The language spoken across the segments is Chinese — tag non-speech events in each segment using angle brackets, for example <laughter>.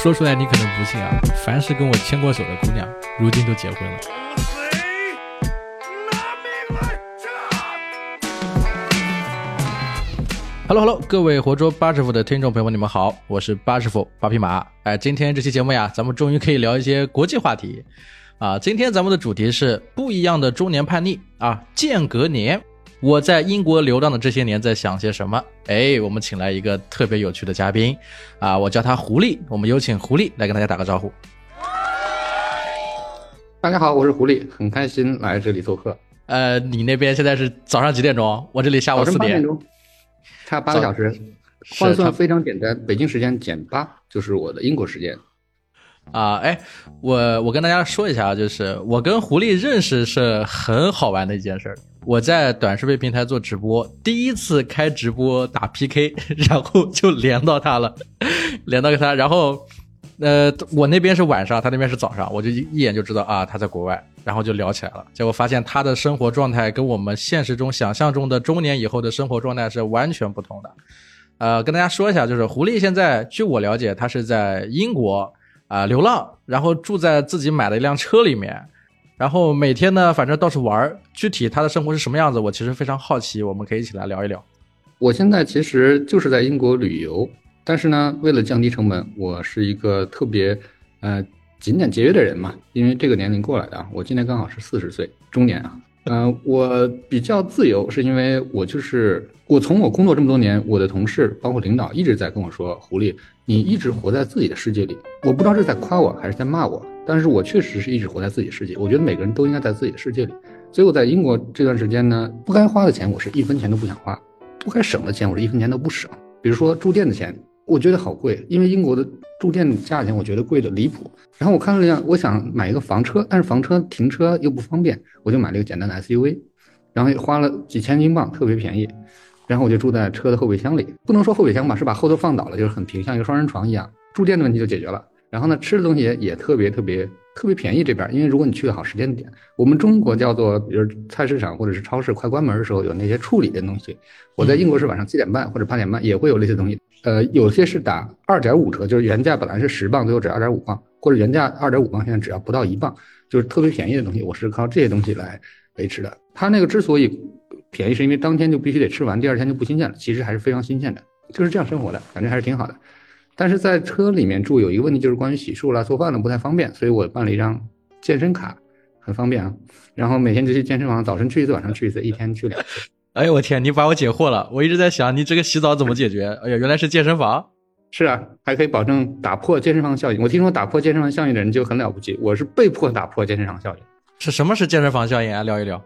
说出来你可能不信啊，凡是跟我牵过手的姑娘，如今都结婚了。Hello Hello，各位活捉八师傅的听众朋友们，你们好，我是八师傅八匹马。哎，今天这期节目呀，咱们终于可以聊一些国际话题啊。今天咱们的主题是不一样的中年叛逆啊，间隔年。我在英国流浪的这些年在想些什么？哎，我们请来一个特别有趣的嘉宾，啊，我叫他狐狸。我们有请狐狸来跟大家打个招呼。大家好，我是狐狸，很开心来这里做客。呃，你那边现在是早上几点钟？我这里下午四点钟，差八个小时，换算非常简单，北京时间减八就是我的英国时间。啊，哎，我我跟大家说一下，就是我跟狐狸认识是很好玩的一件事儿。我在短视频平台做直播，第一次开直播打 PK，<laughs> 然后就连到他了，<laughs> 连到他，然后，呃，我那边是晚上，他那边是早上，我就一一眼就知道啊，他在国外，然后就聊起来了。结果发现他的生活状态跟我们现实中想象中的中年以后的生活状态是完全不同的。呃，跟大家说一下，就是狐狸现在，据我了解，他是在英国啊流浪，然后住在自己买的一辆车里面。然后每天呢，反正到处玩。具体他的生活是什么样子，我其实非常好奇。我们可以一起来聊一聊。我现在其实就是在英国旅游，但是呢，为了降低成本，我是一个特别呃勤俭节约的人嘛。因为这个年龄过来的啊，我今年刚好是四十岁，中年啊。嗯，我比较自由，是因为我就是我从我工作这么多年，我的同事包括领导一直在跟我说：“狐狸，你一直活在自己的世界里。”我不知道是在夸我还是在骂我。但是我确实是一直活在自己世界，我觉得每个人都应该在自己的世界里。所以我在英国这段时间呢，不该花的钱我是一分钱都不想花，不该省的钱我是一分钱都不省。比如说住店的钱，我觉得好贵，因为英国的住店价钱我觉得贵的离谱。然后我看了一下，我想买一个房车，但是房车停车又不方便，我就买了一个简单的 SUV，然后花了几千英镑，特别便宜。然后我就住在车的后备箱里，不能说后备箱吧，是把后头放倒了，就是很平，像一个双人床一样。住店的问题就解决了。然后呢，吃的东西也特别特别特别便宜这边，因为如果你去的好时间点，我们中国叫做，比如菜市场或者是超市快关门的时候，有那些处理的东西。我在英国是晚上七点半或者八点半也会有那些东西，呃，有些是打二点五折，就是原价本来是十磅，最后只要二点五磅，或者原价二点五磅，现在只要不到一磅，就是特别便宜的东西。我是靠这些东西来维持的。它那个之所以便宜，是因为当天就必须得吃完，第二天就不新鲜了。其实还是非常新鲜的，就是这样生活的，感觉还是挺好的。但是在车里面住有一个问题，就是关于洗漱啦、做饭了不太方便，所以我办了一张健身卡，很方便啊。然后每天就去健身房，早晨去一次，晚上去一次，一天去两次。哎呦我天，你把我解惑了！我一直在想，你这个洗澡怎么解决？哎呀，原来是健身房。是啊，还可以保证打破健身房效应。我听说打破健身房效应的人就很了不起，我是被迫打破健身房效应。是什么是健身房效应啊？聊一聊。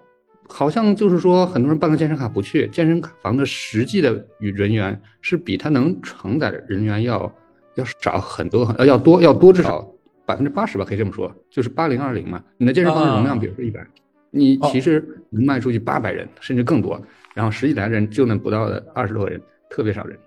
好像就是说，很多人办个健身卡不去，健身房的实际的与人员是比他能承载的人员要。要少很多很呃要多要多至少百分之八十吧，可以这么说，就是八零二零嘛。你的健身房的容量，比如说一百，你其实能卖出去八百人甚至更多，然后十几来人就能不到的二十多人，特别少人。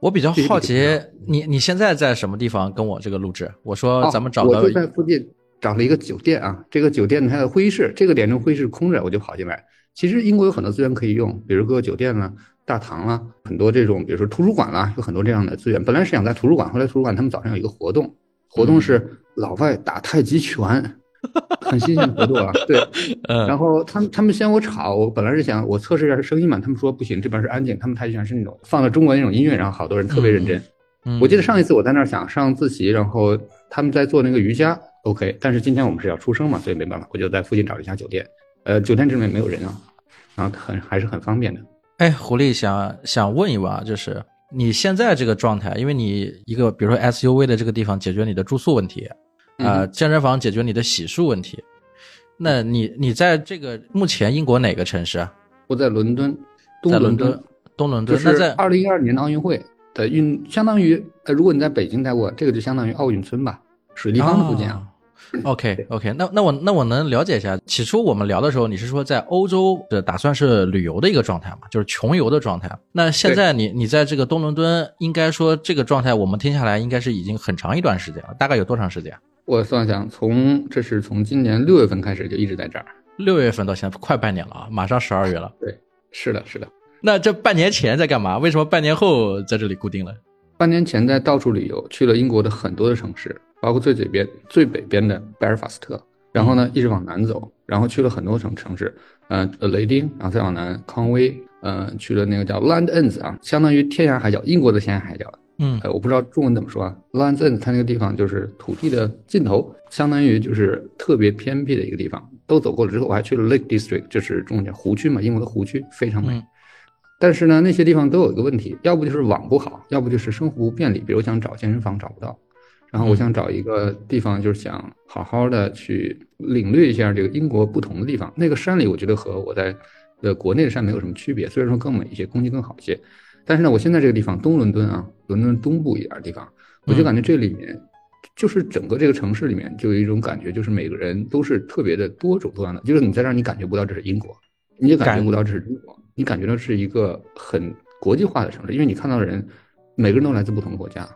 我比较好奇，你你现在在什么地方跟我这个录制？我说咱们找个，我就在附近找了一个酒店啊，这个酒店它的会议室，这个点钟会议室空着，我就跑进来。其实英国有很多资源可以用，比如各个酒店呢。大堂啦，很多这种，比如说图书馆啦，有很多这样的资源。本来是想在图书馆，后来图书馆他们早上有一个活动，活动是老外打太极拳，很新鲜的活动啊。<laughs> 对，然后他们他们嫌我吵，我本来是想我测试一下声音嘛，他们说不行，这边是安静。他们太极拳是那种放了中国那种音乐，然后好多人特别认真。我记得上一次我在那儿想上自习，然后他们在做那个瑜伽，OK。但是今天我们是要出声嘛，所以没办法，我就在附近找了一家酒店。呃，酒店这边没有人啊，然后很还是很方便的。哎，狐狸想想问一问啊，就是你现在这个状态，因为你一个比如说 SUV 的这个地方解决你的住宿问题，啊，健身房解决你的洗漱问题，那你你在这个目前英国哪个城市啊？我在伦敦，东伦敦，东伦敦。那在二零一二年的奥运会的运，相当于呃，如果你在北京待过，这个就相当于奥运村吧，水立方的附近啊。<laughs> OK OK，那那我那我能了解一下，起初我们聊的时候，你是说在欧洲的打算是旅游的一个状态嘛，就是穷游的状态。那现在你你在这个东伦敦，应该说这个状态，我们听下来应该是已经很长一段时间了，大概有多长时间？我算想，从这是从今年六月份开始就一直在这儿，六月份到现在快半年了啊，马上十二月了。对，是的，是的。那这半年前在干嘛？为什么半年后在这里固定了？半年前在到处旅游，去了英国的很多的城市，包括最北边、最北边的贝尔法斯特，然后呢一直往南走，然后去了很多城城市，呃，雷丁，然后再往南康威，呃，去了那个叫 Land Ends 啊，相当于天涯海角，英国的天涯海角。嗯呃，我不知道中文怎么说啊。Land Ends 它那个地方就是土地的尽头，相当于就是特别偏僻的一个地方。都走过了之后，我还去了 Lake District，就是中文叫湖区嘛，英国的湖区非常美。嗯但是呢，那些地方都有一个问题，要不就是网不好，要不就是生活不便利。比如想找健身房找不到，然后我想找一个地方，就是想好好的去领略一下这个英国不同的地方。那个山里，我觉得和我在呃国内的山没有什么区别，虽然说更美一些，空气更好一些。但是呢，我现在这个地方东伦敦啊，伦敦东部一点的地方，我就感觉这里面就是整个这个城市里面就有一种感觉，就是每个人都是特别的多种多样的，就是你在这儿你感觉不到这是英国，你也感觉不到这是中国，你感觉到是一个很国际化的城市，因为你看到的人每个人都来自不同的国家，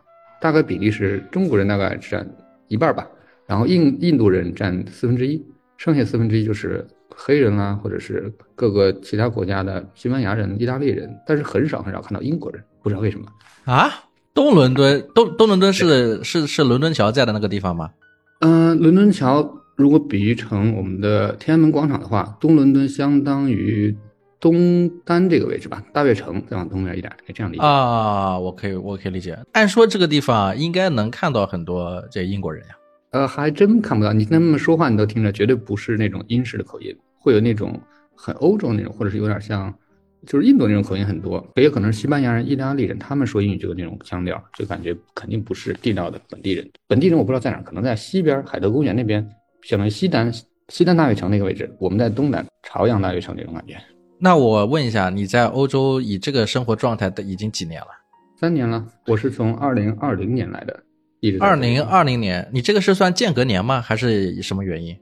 大概比例是中国人大概占一半吧，然后印印度人占四分之一，剩下四分之一就是黑人啦、或者是各个其他国家的西班牙人、意大利人，但是很少很少看到英国人，不知道为什么。啊，东伦敦，东东伦敦是是是伦敦桥在的那个地方吗？嗯、伦敦桥如果比喻成我们的天安门广场的话，东伦敦相当于东单这个位置吧，大悦城再往东边一点，可以这样理解。啊，我可以我可以理解。按说这个地方应该能看到很多这英国人呀。呃，还真看不到，你跟他们说话，你都听着，绝对不是那种英式的口音，会有那种很欧洲那种，或者是有点像，就是印度那种口音很多，也有可能是西班牙人、意大利人，他们说英语就有那种腔调，就感觉肯定不是地道的本地人。本地人我不知道在哪儿，可能在西边海德公园那边，相当于西单西单大悦城那个位置，我们在东南朝阳大悦城那种感觉。那我问一下，你在欧洲以这个生活状态的已经几年了？三年了，我是从二零二零年来的，一直在二零二零年，你这个是算间隔年吗？还是什么原因？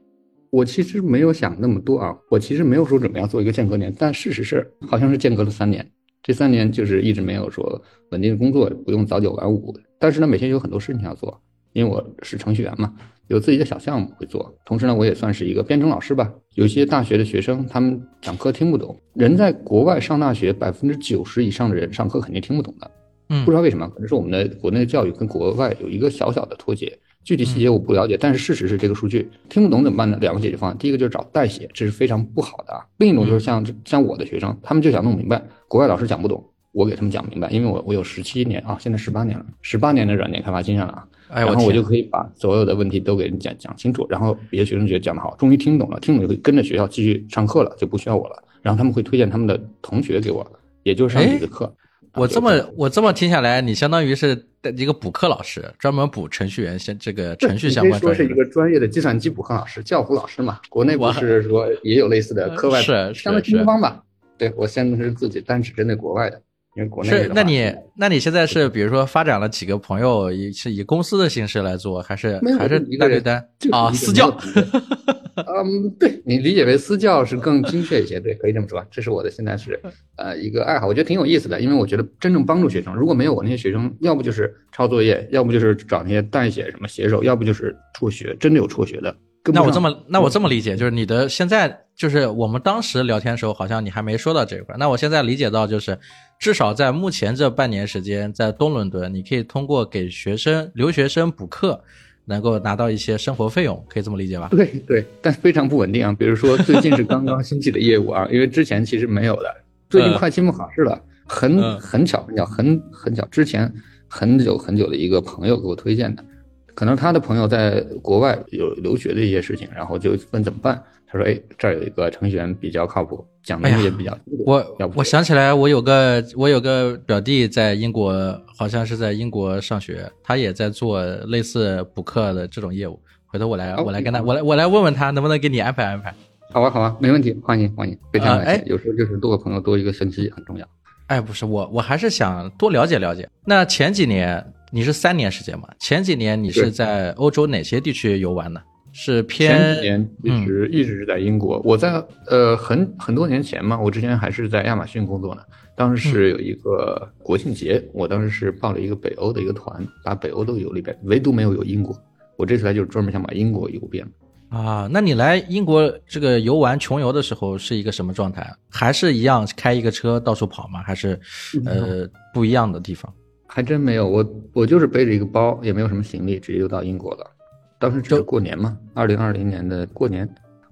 我其实没有想那么多啊，我其实没有说准备要做一个间隔年，但事实是好像是间隔了三年，这三年就是一直没有说稳定的工作，不用早九晚五，但是呢，每天有很多事情要做，因为我是程序员嘛，有自己的小项目会做，同时呢，我也算是一个编程老师吧，有些大学的学生他们讲课听不懂，人在国外上大学，百分之九十以上的人上课肯定听不懂的，嗯。不知道为什么，可能是我们的国内的教育跟国外有一个小小的脱节，具体细节我不了解，但是事实是这个数据听不懂怎么办呢？两个解决方案，第一个就是找代写，这是非常不好的啊；另一种就是像像我的学生，他们就想弄明白，国外老师讲不懂，我给他们讲明白，因为我我有十七年啊，现在十八年了，十八年的软件开发经验了啊，哎，然后我就可以把所有的问题都给人讲讲清楚，然后别的学生觉得讲得好，终于听懂了，听懂就跟着学校继续上课了，就不需要我了。然后他们会推荐他们的同学给我，也就是上你的课。我这啊么我这么听下来，你相当于是一个补课老师，专门补程序员先这个程序相关专业说是一个专业的计算机补课老师、教辅老师嘛。国内不我是说也有类似的课外，是是相当于是新东方吧？对我现在是自己单只针对国外的，因为国内是，那你那你现在是比如说发展了几个朋友，以是以公司的形式来做，还是还是一个人单对单啊？私教没有团队嗯，对你理解为私教是更精确一些，对，可以这么说。这是我的现在是呃一个爱好，我觉得挺有意思的，因为我觉得真正帮助学生，如果没有我那些学生，要不就是抄作业，要不就是找那些代写什么写手，要不就是辍学，真的有辍学的。那我这么那我这么理解，就是你的现在就是我们当时聊天的时候，好像你还没说到这一块儿。那我现在理解到，就是至少在目前这半年时间，在东伦敦，你可以通过给学生留学生补课，能够拿到一些生活费用，可以这么理解吧？对对，但非常不稳定啊。比如说最近是刚刚兴起的业务啊，因为之前其实没有的。最近快期末考试了，很嗯很巧很巧很很巧，之前很久很久的一个朋友给我推荐的，可能他的朋友在国外有留学的一些事情，然后就问怎么办。他说：“哎，这儿有一个程序员比较靠谱，讲的也比较。我我想起来，我有个我有个表弟在英国，好像是在英国上学，他也在做类似补课的这种业务。回头我来哦我来跟他我来我来问问他能不能给你安排安排。好啊好啊，没问题，欢迎欢迎，非常感谢。有时候就是多个朋友多一个信息很重要。哎，不是我，我还是想多了解了解。那前几年你是三年时间嘛？前几年你是在欧洲哪些地区游玩呢？是偏前偏几年一直、一直是在英国，我在呃很很多年前嘛，我之前还是在亚马逊工作呢。当时是有一个国庆节，我当时是报了一个北欧的一个团，把北欧都游了一遍，唯独没有游英国。我这次来就是专门想把英国游遍。啊？那你来英国这个游玩穷游的时候是一个什么状态？还是一样开一个车到处跑吗？还是呃不一样的地方？还真没有，我我就是背着一个包，也没有什么行李，直接就到英国了。当时只是过年嘛，二零二零年的过年，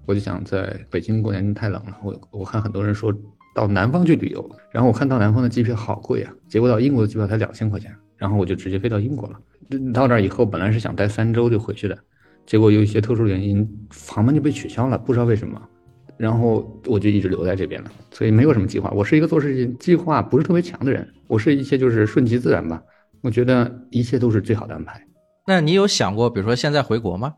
我就想在北京过年太冷了，我我看很多人说到南方去旅游，然后我看到南方的机票好贵啊，结果到英国的机票才两千块钱，然后我就直接飞到英国了。到那儿以后，本来是想待三周就回去的，结果有一些特殊原因，航班就被取消了，不知道为什么。然后我就一直留在这边了，所以没有什么计划。我是一个做事情计划不是特别强的人，我是一切就是顺其自然吧。我觉得一切都是最好的安排。那你有想过，比如说现在回国吗？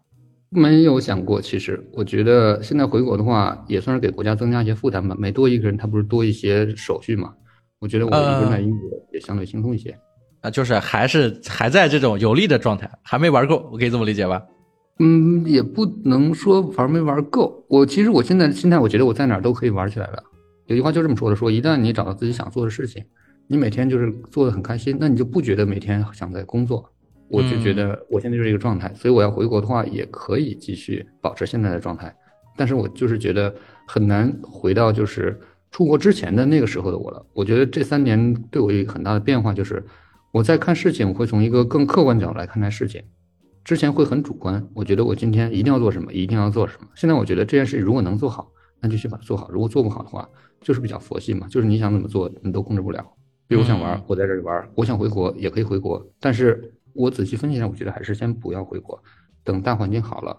没有想过。其实我觉得现在回国的话，也算是给国家增加一些负担吧。每多一个人，他不是多一些手续嘛？我觉得我一个人在英国也相对轻松一些。啊，就是还是还在这种有利的状态，还没玩够，我可以这么理解吧？嗯，也不能说玩没玩够。我其实我现在心态，我觉得我在哪儿都可以玩起来了。有句话就这么说的：说一旦你找到自己想做的事情，你每天就是做的很开心，那你就不觉得每天想在工作。我就觉得我现在就是一个状态，所以我要回国的话，也可以继续保持现在的状态。但是我就是觉得很难回到就是出国之前的那个时候的我了。我觉得这三年对我有很大的变化，就是我在看事情，我会从一个更客观角度来看待事情。之前会很主观，我觉得我今天一定要做什么，一定要做什么。现在我觉得这件事如果能做好，那就去把它做好；如果做不好的话，就是比较佛系嘛，就是你想怎么做，你都控制不了。比如我想玩，我在这里玩；我想回国，也可以回国。但是我仔细分析一下，我觉得还是先不要回国，等大环境好了，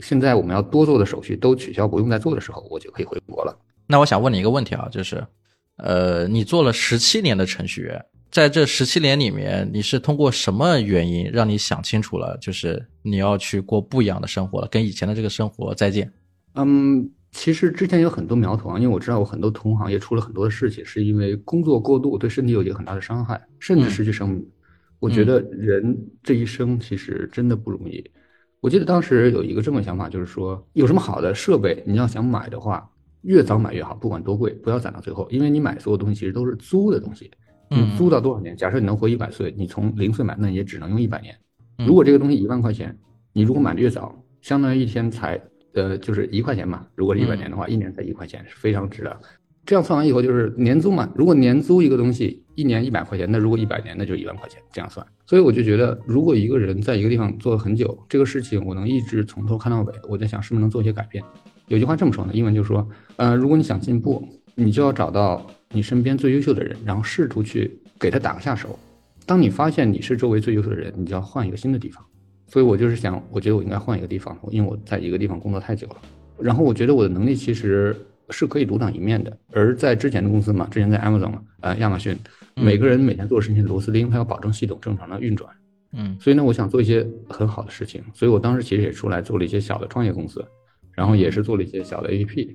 现在我们要多做的手续都取消，不用再做的时候，我就可以回国了。那我想问你一个问题啊，就是，呃，你做了十七年的程序员。在这十七年里面，你是通过什么原因让你想清楚了，就是你要去过不一样的生活了，跟以前的这个生活再见？嗯，其实之前有很多苗头啊，因为我知道我很多同行也出了很多的事情，是因为工作过度对身体有一个很大的伤害，甚至失去生命。我觉得人这一生其实真的不容易。我记得当时有一个这么想法，就是说有什么好的设备，你要想买的话，越早买越好，不管多贵，不要攒到最后，因为你买所有东西其实都是租的东西。你租到多少年？假设你能活一百岁，你从零岁买，那也只能用一百年。如果这个东西一万块钱，你如果买的越早，相当于一天才呃就是一块钱嘛。如果是一百年的话，一年才一块钱，是非常值的。这样算完以后就是年租嘛。如果年租一个东西一年一百块钱，那如果一百年那就一万块钱，这样算。所以我就觉得，如果一个人在一个地方做了很久，这个事情我能一直从头看到尾，我在想是不是能做一些改变。有句话这么说的，英文就说，呃，如果你想进步，你就要找到。你身边最优秀的人，然后试图去给他打个下手。当你发现你是周围最优秀的人，你就要换一个新的地方。所以我就是想，我觉得我应该换一个地方，因为我在一个地方工作太久了。然后我觉得我的能力其实是可以独当一面的。而在之前的公司嘛，之前在 Amazon 呃亚马逊，每个人每天做的事情螺丝钉，他要保证系统正常的运转。嗯，所以呢，我想做一些很好的事情。所以我当时其实也出来做了一些小的创业公司，然后也是做了一些小的 APP。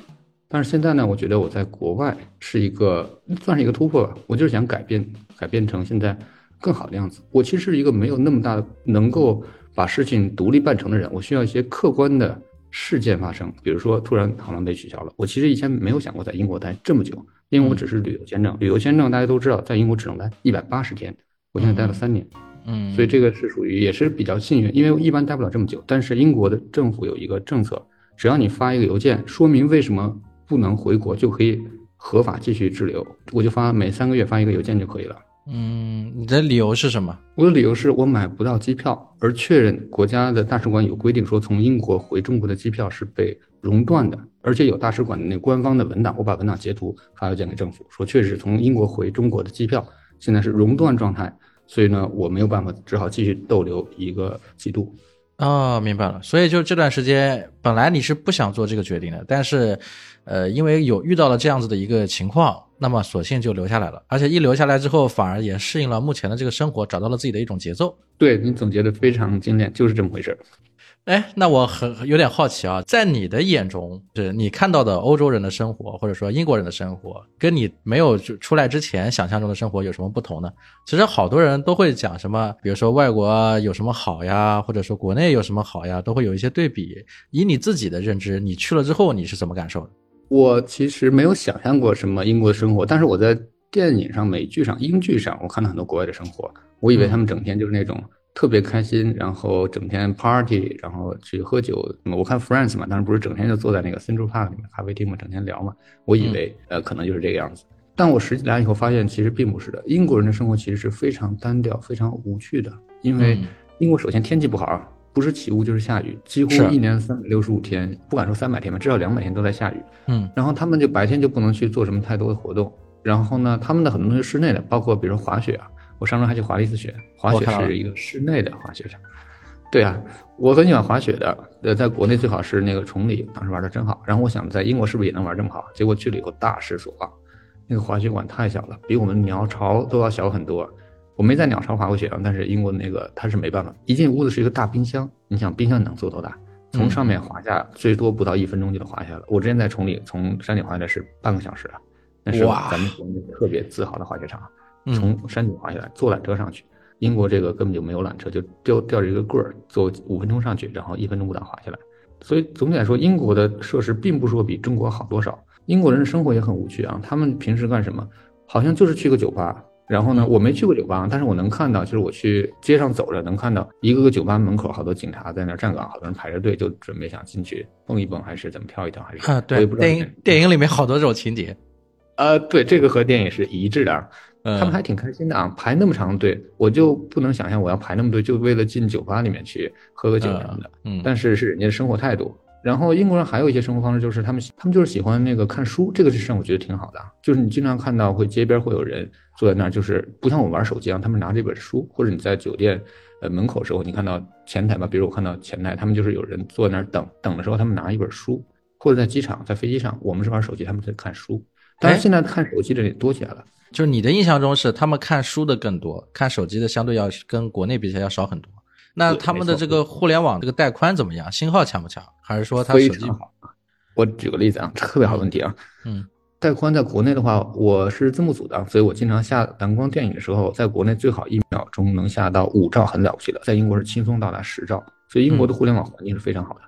但是现在呢，我觉得我在国外是一个算是一个突破吧。我就是想改变，改变成现在更好的样子。我其实是一个没有那么大的能够把事情独立办成的人，我需要一些客观的事件发生。比如说，突然航班被取消了，我其实以前没有想过在英国待这么久，因为我只是旅游签证。旅游签证大家都知道，在英国只能待一百八十天，我现在待了三年，嗯，所以这个是属于也是比较幸运，因为一般待不了这么久。但是英国的政府有一个政策，只要你发一个邮件说明为什么。不能回国就可以合法继续滞留，我就发每三个月发一个邮件就可以了。嗯，你的理由是什么？我的理由是我买不到机票，而确认国家的大使馆有规定说从英国回中国的机票是被熔断的，而且有大使馆的那官方的文档，我把文档截图发邮件给政府，说确实从英国回中国的机票现在是熔断状态，所以呢我没有办法，只好继续逗留一个季度。哦，明白了。所以就这段时间，本来你是不想做这个决定的，但是。呃，因为有遇到了这样子的一个情况，那么索性就留下来了。而且一留下来之后，反而也适应了目前的这个生活，找到了自己的一种节奏。对你总结的非常精炼，就是这么回事儿。哎，那我很有点好奇啊，在你的眼中，是你看到的欧洲人的生活，或者说英国人的生活，跟你没有出来之前想象中的生活有什么不同呢？其实好多人都会讲什么，比如说外国有什么好呀，或者说国内有什么好呀，都会有一些对比。以你自己的认知，你去了之后你是怎么感受的？我其实没有想象过什么英国的生活，但是我在电影上、美剧上、英剧上，我看到很多国外的生活。我以为他们整天就是那种特别开心，然后整天 party，然后去喝酒。我看 Friends 嘛，当然不是整天就坐在那个 Central Park 里面咖啡厅嘛，整天聊嘛。我以为呃可能就是这个样子。但我实际来以后发现，其实并不是的。英国人的生活其实是非常单调、非常无趣的，因为嗯英国首先天气不好，不是起雾就是下雨，几乎一年三百六十五天，不敢说三百天吧，至少两百天都在下雨。嗯然后他们就白天就不能去做什么太多的活动。然后呢，他们的很多东西是室内的，包括比如说滑雪啊，我上周还去滑了一次雪，滑雪是一个室内的滑雪场。对啊，我很喜欢滑雪的。呃，在国内最好是那个崇礼，当时玩的真好。然后我想在英国是不是也能玩这么好？结果去了以后大失所望，那个滑雪馆太小了，比我们鸟巢都要小很多。我没在鸟巢滑过雪啊，但是英国那个它是没办法，一进屋子是一个大冰箱，你想冰箱能做多大？从上面滑下，最多不到一分钟就能滑下来。我之前在崇礼从山顶滑下来是半个小时啊，那是咱们国内特别自豪的滑雪场。嗯从山顶滑下来，坐缆车上去。英国这个根本就没有缆车，就吊吊着一个棍儿，坐五分钟上去，然后一分钟不到滑下来。所以总体来说，英国的设施并不说比中国好多少。英国人的生活也很无趣啊，他们平时干什么？好像就是去个酒吧。然后呢，我没去过酒吧，但是我能看到，就是我去街上走着，能看到一个个酒吧门口好多警察在那儿站岗，好多人排着队，就准备想进去蹦一蹦，还是怎么跳一跳，还是啊，对电影电影里面好多这种情节。呃，对，这个和电影是一致的他们还挺开心的啊，排那么长的队，我就不能想象我要排那么队，就为了进酒吧里面去喝个酒什么的。嗯，但是是人家的生活态度。然后英国人还有一些生活方式，就是他们他们就是喜欢那个看书，这个是让我觉得挺好的啊。就是你经常看到会街边会有人坐在那儿，就是不像我们玩手机啊，他们拿着一本书，或者你在酒店呃门口时候，你看到前台吧，比如我看到前台，他们就是有人坐在那儿等等的时候，他们拿一本书，或者在机场在飞机上，我们是玩手机，他们在看书。但哎是现在看手机的人也多起来了。就是你的印象中是他们看书的更多，看手机的相对要跟国内比起来要少很多。那他们的这个互联网这个带宽怎么样？信号强不强？还是说他手机好。我举个例子啊，特别好问题啊。嗯带宽在国内的话，我是字幕组的，所以我经常下蓝光电影的时候，在国内最好一秒钟能下到五兆，很了不起的，在英国是轻松到达十兆，所以英国的互联网环境是非常好的。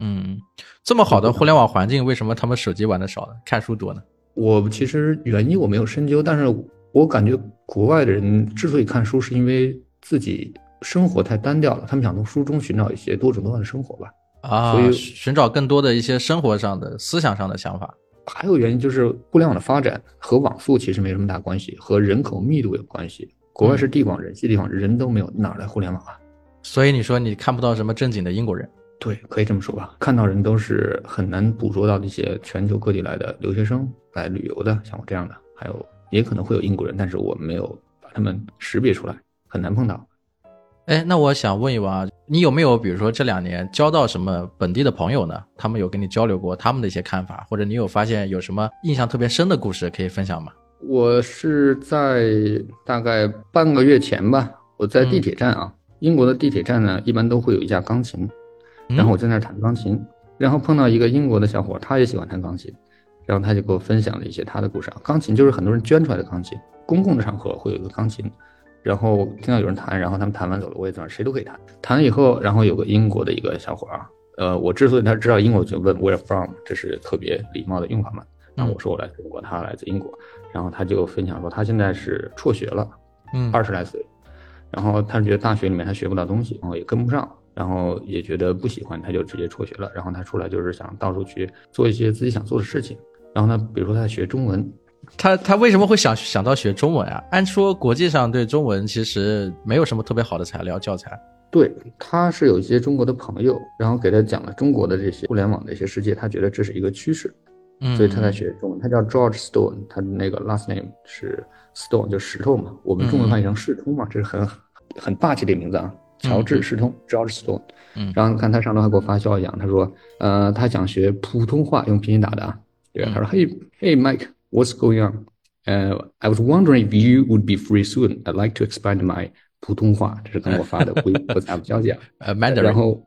嗯，这么好的互联网环境，为什么他们手机玩的少呢？看书多呢？我其实原因我没有深究，但是我感觉国外的人之所以看书，是因为自己生活太单调了，他们想从书中寻找一些多种多样的生活吧。啊，所以寻找更多的一些生活上的、思想上的想法。还有原因就是互联网的发展和网速其实没什么大关系，和人口密度有关系。国外是地广人稀的地方，人都没有，哪来互联网啊？所以你说你看不到什么正经的英国人。对，可以这么说吧。看到人都是很难捕捉到那些全球各地来的留学生来旅游的，像我这样的，还有也可能会有英国人，但是我没有把他们识别出来，很难碰到。哎，那我想问一问啊，你有没有比如说这两年交到什么本地的朋友呢？他们有跟你交流过他们的一些看法，或者你有发现有什么印象特别深的故事可以分享吗？我是在大概半个月前吧，我在地铁站啊，英国的地铁站呢，一般都会有一架钢琴，嗯然后我在那儿弹钢琴，然后碰到一个英国的小伙，他也喜欢弹钢琴，然后他就给我分享了一些他的故事。啊。钢琴就是很多人捐出来的钢琴，公共的场合会有一个钢琴，然后听到有人弹，然后他们弹完走了，我也在那儿，谁都可以弹。弹了以后，然后有个英国的一个小伙啊，呃，我之所以他知道英国，就问 Where from，这是特别礼貌的用法嘛。然后我说我来自中国，他来自英国，然后他就分享说他现在是辍学了，嗯，二十来岁，然后他觉得大学里面他学不到东西，然后也跟不上，然后也觉得不喜欢，他就直接辍学了。然后他出来就是想到处去做一些自己想做的事情。然后呢，比如说他在学中文，他他为什么会想想到学中文啊？按说国际上对中文其实没有什么特别好的材料教材。对，他是有一些中国的朋友，然后给他讲了中国的这些互联网的一些世界，他觉得这是一个趋势，嗯，所以他在学中文。他叫 George Stone，他的那个 last name 是 Stone，就石头嘛，我们中文翻译成世通嘛，这是很很霸气的名字啊。乔治世通，George Stone。嗯然后看他上周还给我发消息讲，他说，呃，他想学普通话，用拼音打的啊。对，他说，Hey Hey Mike，what's going on？呃、i was wondering if you would be free soon. I'd like to expand my 普通话。这是跟我发的微 WhatsApp 消息啊。呃，Mandarin，然后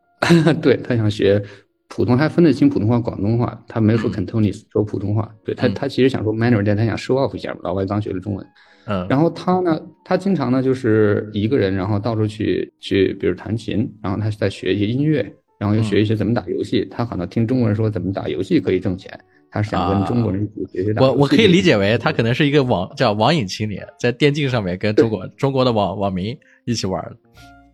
对他想学普通，他分得清普通话、广东话，他没有说 Cantonese，说普通话。对他，他其实想说 Mandarin，但他想 show off 一下，老外刚学的中文。嗯，然后他呢，他经常呢就是一个人，然后到处去去，比如弹琴，然后他在学一些音乐，然后又学一些怎么打游戏。他可能听中国人说怎么打游戏可以挣钱，他是想跟中国人一起学习打游戏。我我可以理解为他可能是一个网叫网瘾青年，在电竞上面跟中国中国的网网民一起玩的。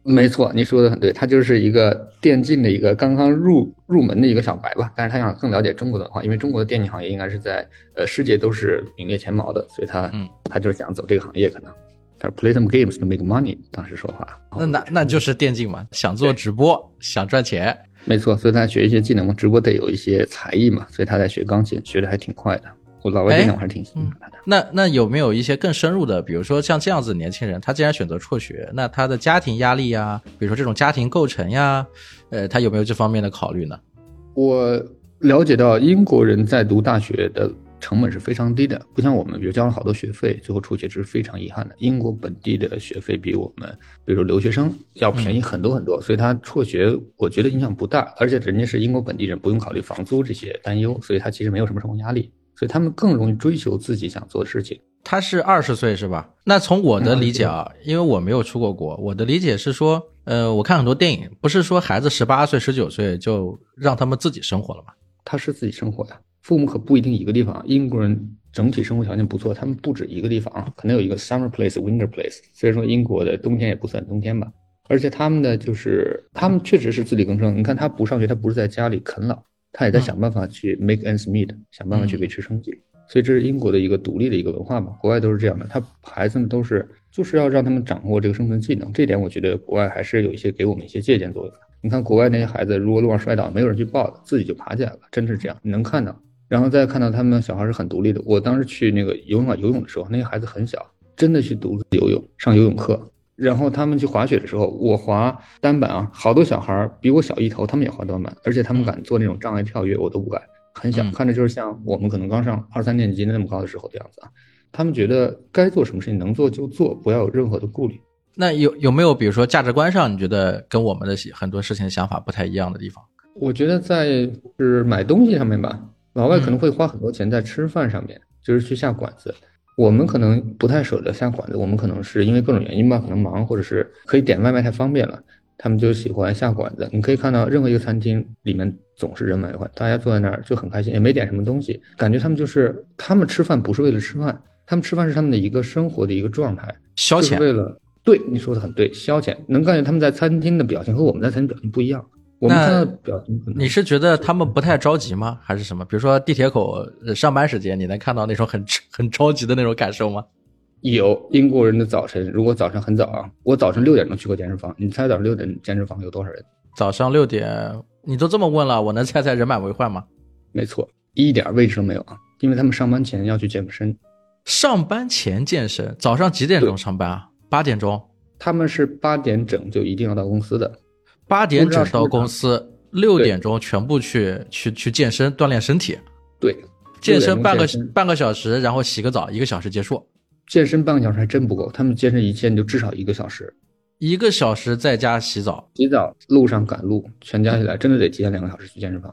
没错，你说的很对，他就是一个电竞的一个刚刚入入门的一个小白吧，但是他想更了解中国的文化，因为中国的电竞行业应该是在呃世界都是名列前茅的，所以他嗯。他就是想走这个行业，可能。他说 play some games to make money，当时说话，那那那就是电竞嘛，想做直播，想赚钱。没错，所以他学一些技能嘛，直播得有一些才艺嘛，所以他在学钢琴，学的还挺快的。我老外电脑还是挺喜欢他的。那那有没有一些更深入的，比如说像这样子的年轻人，他既然选择辍学，那他的家庭压力呀，比如说这种家庭构成呀，呃，他有没有这方面的考虑呢？我了解到英国人在读大学的成本是非常低的，不像我们，比如交了好多学费，最后辍学这是非常遗憾的。英国本地的学费比我们，比如说留学生要便宜很多很多，所以他辍学我觉得影响不大，而且人家是英国本地人，不用考虑房租这些担忧，所以他其实没有什么生活压力，所以他们更容易追求自己想做的事情。他是二十岁是吧？那从我的理解啊，因为我没有出过国，我的理解是说，呃，我看很多电影，不是说孩子十八岁、十九岁就让他们自己生活了吗？他是自己生活呀，父母可不一定一个地方。英国人整体生活条件不错，他们不止一个地方，可能有一个 summer place、winter place。虽然说英国的冬天也不算冬天吧，而且他们的就是他们确实是自力更生。你看他不上学，他不是在家里啃老，他也在想办法去 make ends meet，想办法去维持生计。所以这是英国的一个独立的一个文化嘛，国外都是这样的，他孩子们都是就是要让他们掌握这个生存技能，这点我觉得国外还是有一些给我们一些借鉴作用的。你看国外那些孩子，如果路上摔倒，没有人去抱的，自己就爬起来了，真是这样，你能看到。然后再看到他们小孩是很独立的。我当时去那个游泳馆游泳的时候，那些孩子很小，真的去独自游泳，上游泳课。然后他们去滑雪的时候，我滑单板啊，好多小孩比我小一头，他们也滑单板，而且他们敢做那种障碍跳跃，我都不敢。很小，看着就是像我们可能刚上二三年级那么高的时候的样子啊。他们觉得该做什么事情能做就做，不要有任何的顾虑。那有有没有比如说价值观上，你觉得跟我们的很多事情想法不太一样的地方？我觉得在是买东西上面吧，老外可能会花很多钱在吃饭上面，就是去下馆子。我们可能不太舍得下馆子，我们可能是因为各种原因吧，可能忙，或者是可以点外卖太方便了，他们就喜欢下馆子。你可以看到任何一个餐厅里面总是人满为患，大家坐在那儿就很开心，也没点什么东西，感觉他们就是他们吃饭不是为了吃饭，他们吃饭是他们的一个生活的一个状态，消遣。为了对你说的很对，消遣能感觉他们在餐厅的表情和我们在餐厅表情不一样。我们看到表情，你是觉得他们不太着急吗？还是什么？比如说地铁口上班时间，你能看到那种很很着急的那种感受吗？有英国人的早晨，如果早晨很早啊，我早晨六点钟去过健身房，你猜早上六点健身房有多少人？早上六点，你都这么问了，我能猜猜人满为患吗？没错，一点位置都没有啊，因为他们上班前要去健身。上班前健身，早上几点钟上班啊？八点钟。他们是八点整就一定要到公司的。八点整到公司，六点钟全部去去去健身锻炼身体。对，健身半个半个小时，然后洗个澡，一个小时结束。健身半个小时还真不够，他们健身一天就至少一个小时。一个小时在家洗澡，洗澡路上赶路，全加起来真的得提前两个小时去健身房。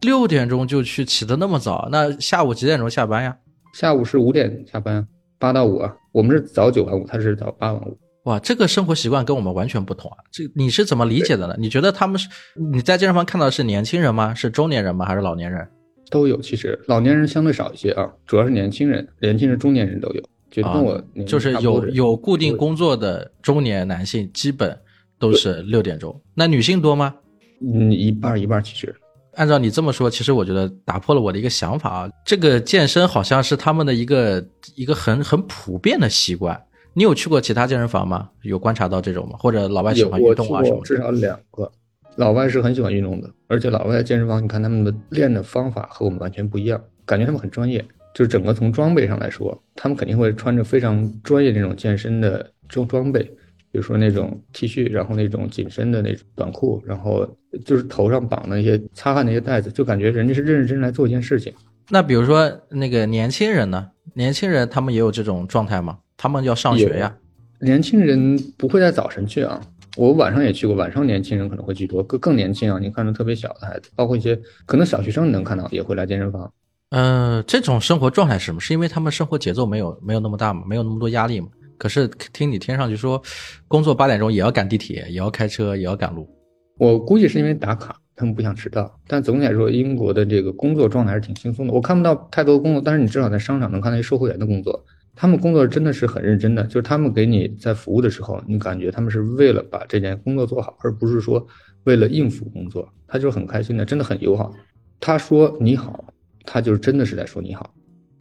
六点钟就去，起得那么早，那下午几点钟下班呀？下午是五点下班，八到五啊。我们是早九晚五，他是早八晚五。哇，这个生活习惯跟我们完全不同啊！这你是怎么理解的呢？你觉得他们是你在健身房看到的是年轻人吗？是中年人吗？还是老年人？都有，其实老年人相对少一些啊，主要是年轻人，年轻人、中年人都有。就跟我、啊、就是有有固定工作的中年男性，基本都是六点钟。那女性多吗？嗯，一半一半。其实按照你这么说，其实我觉得打破了我的一个想法啊。这个健身好像是他们的一个一个很很普遍的习惯。你有去过其他健身房吗？有观察到这种吗？或者老外喜欢运动啊什么？至少两个，老外是很喜欢运动的，而且老外健身房，你看他们的练的方法和我们完全不一样，感觉他们很专业。就是整个从装备上来说，他们肯定会穿着非常专业那种健身的装装备，比如说那种 T 恤，然后那种紧身的那种短裤，然后就是头上绑的那些擦汗那些袋子，就感觉人家是认认真真来做一件事情。那比如说那个年轻人呢？年轻人他们也有这种状态吗？他们要上学呀。年轻人不会在早晨去啊，我晚上也去过，晚上年轻人可能会居多，更更年轻啊，你看着特别小的孩子，包括一些可能小学生你能看到也会来健身房。呃，这种生活状态是什么？是因为他们生活节奏没有没有那么大嘛，没有那么多压力嘛？可是听你听上去说，工作八点钟也要赶地铁，也要开车，也要赶路。我估计是因为打卡，他们不想迟到。但总体来说，英国的这个工作状态还是挺轻松的。我看不到太多工作，但是你至少在商场能看到一售货员的工作，他们工作真的是很认真的，就是他们给你在服务的时候，你感觉他们是为了把这件工作做好，而不是说为了应付工作，他就是很开心的，真的很友好。他说你好，他就是真的是在说你好。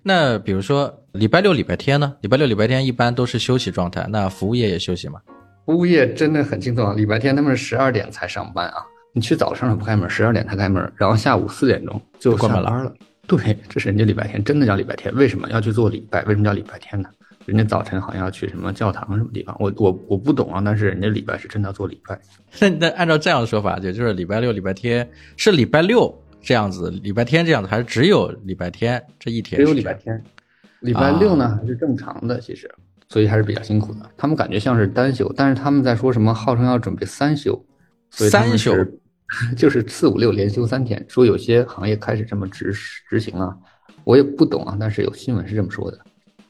那比如说礼拜六、礼拜天呢？礼拜六、礼拜天一般都是休息状态，那服务业也休息吗？服务业真的很轻松啊，礼拜天他们是十二点才上班啊，你去早上不开门，十二点才开门，然后下午四点钟就关门了。对，<laughs> 这是人家礼拜天，真的叫礼拜天。为什么要去做礼拜？为什么叫礼拜天呢？人家早晨好像要去什么教堂什么地方，我我我不懂啊。但是人家礼拜是真的要做礼拜。那那按照这样的说法，也就是礼拜六、礼拜天是礼拜六这样子，礼拜天这样子，还是只有礼拜天这一天？只有礼拜天，礼拜六呢还是正常的，其实，所以还是比较辛苦的。他们感觉像是单休，但是他们在说什么，号称要准备三休，三休。<laughs> 就是四五六连休三天，说有些行业开始这么执执行了，我也不懂啊，但是有新闻是这么说的，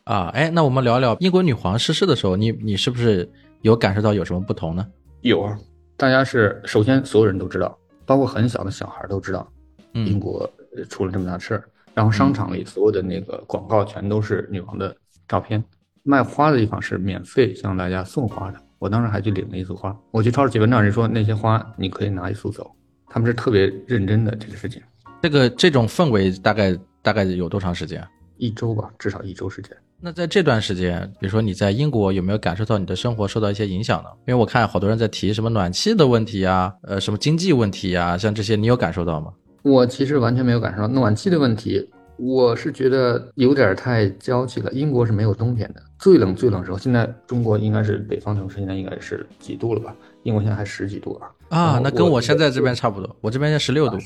啊，哎，那我们聊聊英国女皇逝世的时候，你你是不是有感受到有什么不同呢？有啊，大家是首先所有人都知道，包括很小的小孩都知道，英国出了这么大事儿，然后商场里所有的那个广告全都是女王的照片，卖花的地方是免费向大家送花的。我当时还去领了一束花。我去超市结完账，人说那些花你可以拿一束走。他们是特别认真的这个事情。这个这种氛围大概大概有多长时间？一周吧，至少一周时间。那在这段时间，比如说你在英国有没有感受到你的生活受到一些影响呢？因为我看好多人在提什么暖气的问题啊，呃，什么经济问题啊，像这些，你有感受到吗？我其实完全没有感受到暖气的问题。我是觉得有点太娇气了。英国是没有冬天的，最冷最冷时候，现在中国应该是北方城市，现在应该是几度了吧？英国现在还十几度啊！啊，那跟我现在这边差不多，我这边现在十六度。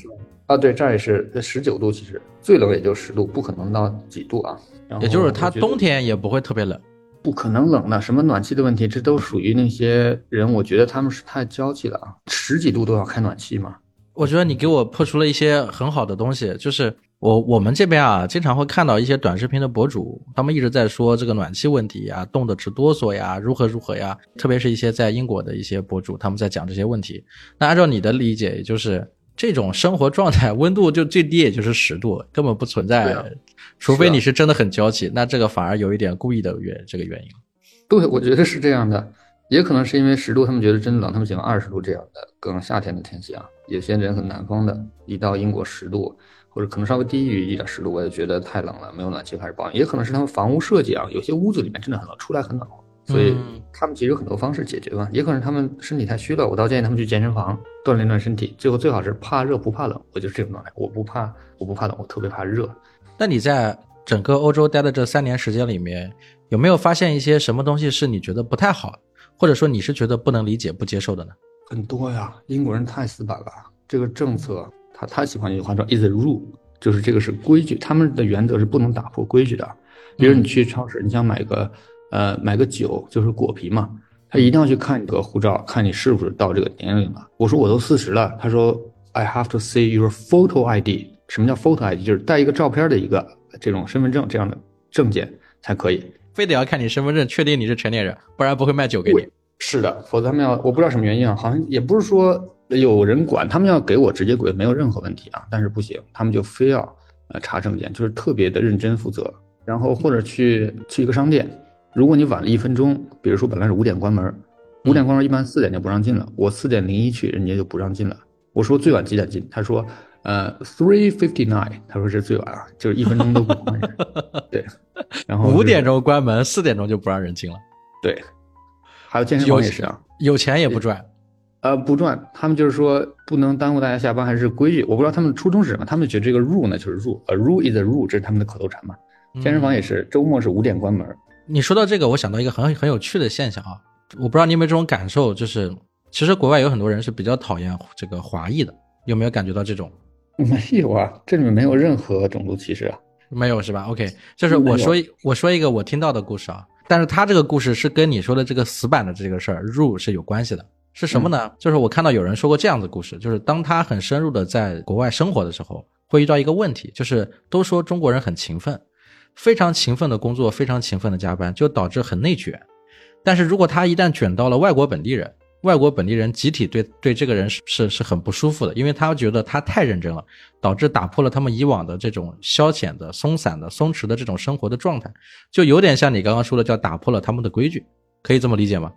啊，对，这儿也是十九度，其实最冷也就十度，不可能到几度啊。也就是它冬天也不会特别冷，不可能冷的。什么暖气的问题，这都属于那些人，我觉得他们是太娇气了啊！十几度都要开暖气吗？我觉得你给我破除了一些很好的东西，就是我我们这边啊，经常会看到一些短视频的博主，他们一直在说这个暖气问题呀，冻得直哆嗦呀，如何如何呀，特别是一些在英国的一些博主，他们在讲这些问题。那按照你的理解，也就是这种生活状态，温度就最低也就是十度，根本不存在，除非你是真的很娇气，那这个反而有一点故意的原这个原因。对，我觉得是这样的。也可能是因为十度，他们觉得真冷，他们喜欢二十度这样的更夏天的天气啊。有些人很南方的，一到英国十度，或者可能稍微低于一点十度，我也觉得太冷了，没有暖气开始抱怨。也可能是他们房屋设计啊，有些屋子里面真的很冷，出来很暖和，所以他们其实有很多方式解决嘛。也可能是他们身体太虚了，我倒建议他们去健身房锻炼锻炼身体。最后最好是怕热不怕冷，我就是这种状态，我不怕，我不怕冷，我特别怕热。那你在整个欧洲待的这三年时间里面，有没有发现一些什么东西是你觉得不太好？或者说你是觉得不能理解、不接受的呢？很多呀，英国人太死板了。这个政策他他喜欢一句话说 “is a rule”，就是这个是规矩，他们的原则是不能打破规矩的。比如你去超市，你想买个呃买个酒，就是果啤嘛，他一定要去看你的护照，看你是不是到这个年龄了。我说我都四十了，他说 “I have to see your photo ID”。什么叫 photo ID？就是带一个照片的一个这种身份证这样的证件才可以。非得要看你身份证，确定你是成年人，不然不会卖酒给你。是的，否则他们要，我不知道什么原因啊，好像也不是说有人管，他们要给我直接给，没有任何问题啊。但是不行，他们就非要呃查证件，就是特别的认真负责。然后或者去去一个商店，如果你晚了一分钟，比如说本来是五点关门，五点关门一般四点就不让进了，我四点零一去，人家就不让进了。我说最晚几点进？他说。呃，three fifty nine，他说是最晚啊，就是一分钟都不关人。对，<laughs> 然后五点钟关门，四点钟就不让人进了。对，还有健身房也是啊，有钱也不赚。呃，不赚，他们就是说不能耽误大家下班，还是规矩。我不知道他们初衷是什么，他们觉得这个 rule 呢就是 rule，a rule is a rule，这是他们的口头禅嘛。健身房也是，周末是五点关门。你说到这个，我想到一个很很有趣的现象啊，我不知道你有没有这种感受，就是其实国外有很多人是比较讨厌这个华裔的，有没有感觉到这种？<laughs> 没有啊，这里面没有任何种族歧视啊，没有是吧？OK，就是我说我说一个我听到的故事啊，但是他这个故事是跟你说的这个死板的这个事儿 rule 是有关系的，是什么呢？就是我看到有人说过这样的故事，就是当他很深入的在国外生活的时候，会遇到一个问题，就是都说中国人很勤奋，非常勤奋的工作，非常勤奋的加班，就导致很内卷。但是如果他一旦卷到了外国本地人，外国本地人集体对对这个人是是是很不舒服的，因为他觉得他太认真了，导致打破了他们以往的这种消遣的、松散的、松弛的这种生活的状态，就有点像你刚刚说的，叫打破了他们的规矩，可以这么理解吗？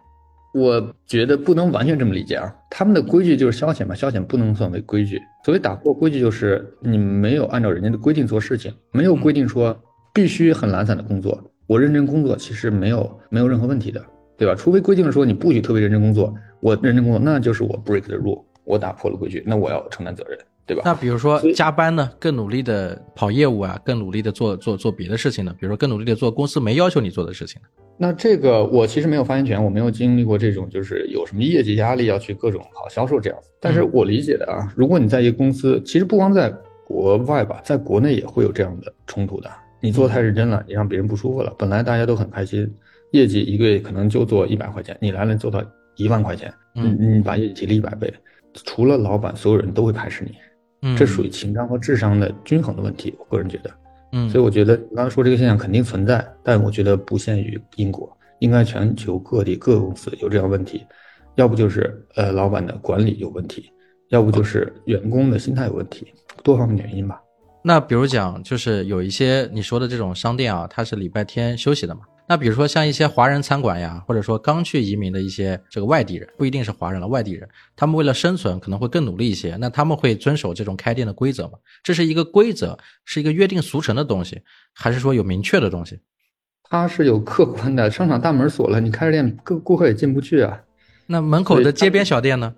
我觉得不能完全这么理解啊，他们的规矩就是消遣嘛，消遣不能算为规矩。所谓打破规矩，就是你没有按照人家的规定做事情，没有规定说必须很懒散的工作，我认真工作其实没有没有任何问题的。对吧？除非规定说你不许特别认真工作，我认真工作，那就是我 break the rule，我打破了规矩，那我要承担责任，对吧？那比如说加班呢，更努力的跑业务啊，更努力的做做做别的事情呢？比如说更努力的做公司没要求你做的事情那这个我其实没有发言权，我没有经历过这种就是有什么业绩压力要去各种跑销售这样子。但是我理解的啊，如果你在一个公司，其实不光在国外吧，在国内也会有这样的冲突的。你做太认真了，你让别人不舒服了，本来大家都很开心。业绩一个月可能就做一百块钱，你来了做到一万块钱，嗯，你把业绩提了一百倍，除了老板，所有人都会排斥你，嗯，这属于情商和智商的均衡的问题，我个人觉得，嗯，所以我觉得你刚才说这个现象肯定存在，但我觉得不限于英国，应该全球各地各个公司有这样问题，要不就是呃老板的管理有问题，要不就是员工的心态有问题，多方面原因吧。那比如讲，就是有一些你说的这种商店啊，它是礼拜天休息的嘛？那比如说像一些华人餐馆呀，或者说刚去移民的一些这个外地人，不一定是华人了，外地人，他们为了生存可能会更努力一些。那他们会遵守这种开店的规则吗？这是一个规则，是一个约定俗成的东西，还是说有明确的东西？它是有客观的，商场大门锁了，你开着店，顾顾客也进不去啊。那门口的街边小店呢？